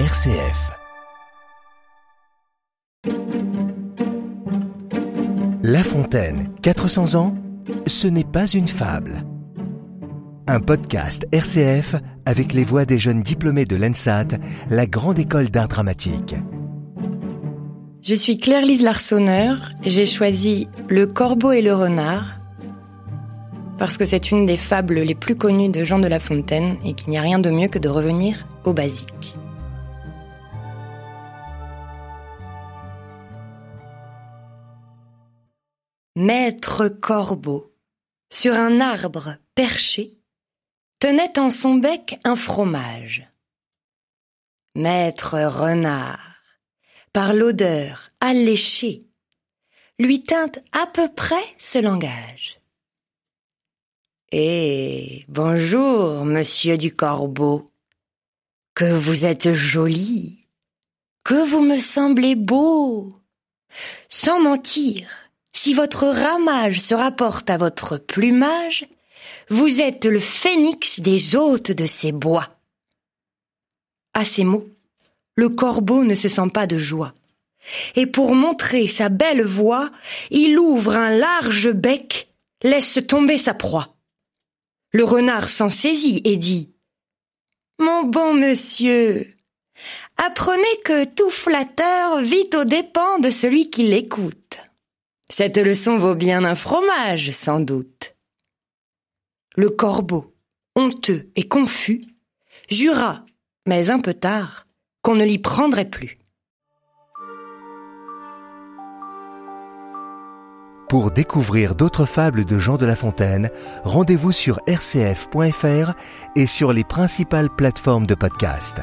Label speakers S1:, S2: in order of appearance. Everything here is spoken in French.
S1: RCF. La Fontaine, 400 ans, ce n'est pas une fable. Un podcast RCF avec les voix des jeunes diplômés de l'ENSAT, la grande école d'art dramatique.
S2: Je suis Claire-Lise Larsonneur, j'ai choisi Le Corbeau et le Renard parce que c'est une des fables les plus connues de Jean de La Fontaine et qu'il n'y a rien de mieux que de revenir au basique. Maître Corbeau, sur un arbre perché, tenait en son bec un fromage. Maître Renard, par l'odeur alléchée, lui tint à peu près ce langage. Eh, bonjour, monsieur du Corbeau. Que vous êtes joli. Que vous me semblez beau. Sans mentir, si votre ramage se rapporte à votre plumage, vous êtes le phénix des hôtes de ces bois. À ces mots, le corbeau ne se sent pas de joie. Et pour montrer sa belle voix, il ouvre un large bec, laisse tomber sa proie. Le renard s'en saisit et dit Mon bon monsieur, apprenez que tout flatteur vit aux dépens de celui qui l'écoute. Cette leçon vaut bien un fromage, sans doute. Le corbeau, honteux et confus, jura, mais un peu tard, qu'on ne l'y prendrait plus.
S1: Pour découvrir d'autres fables de Jean de La Fontaine, rendez-vous sur rcf.fr et sur les principales plateformes de podcast.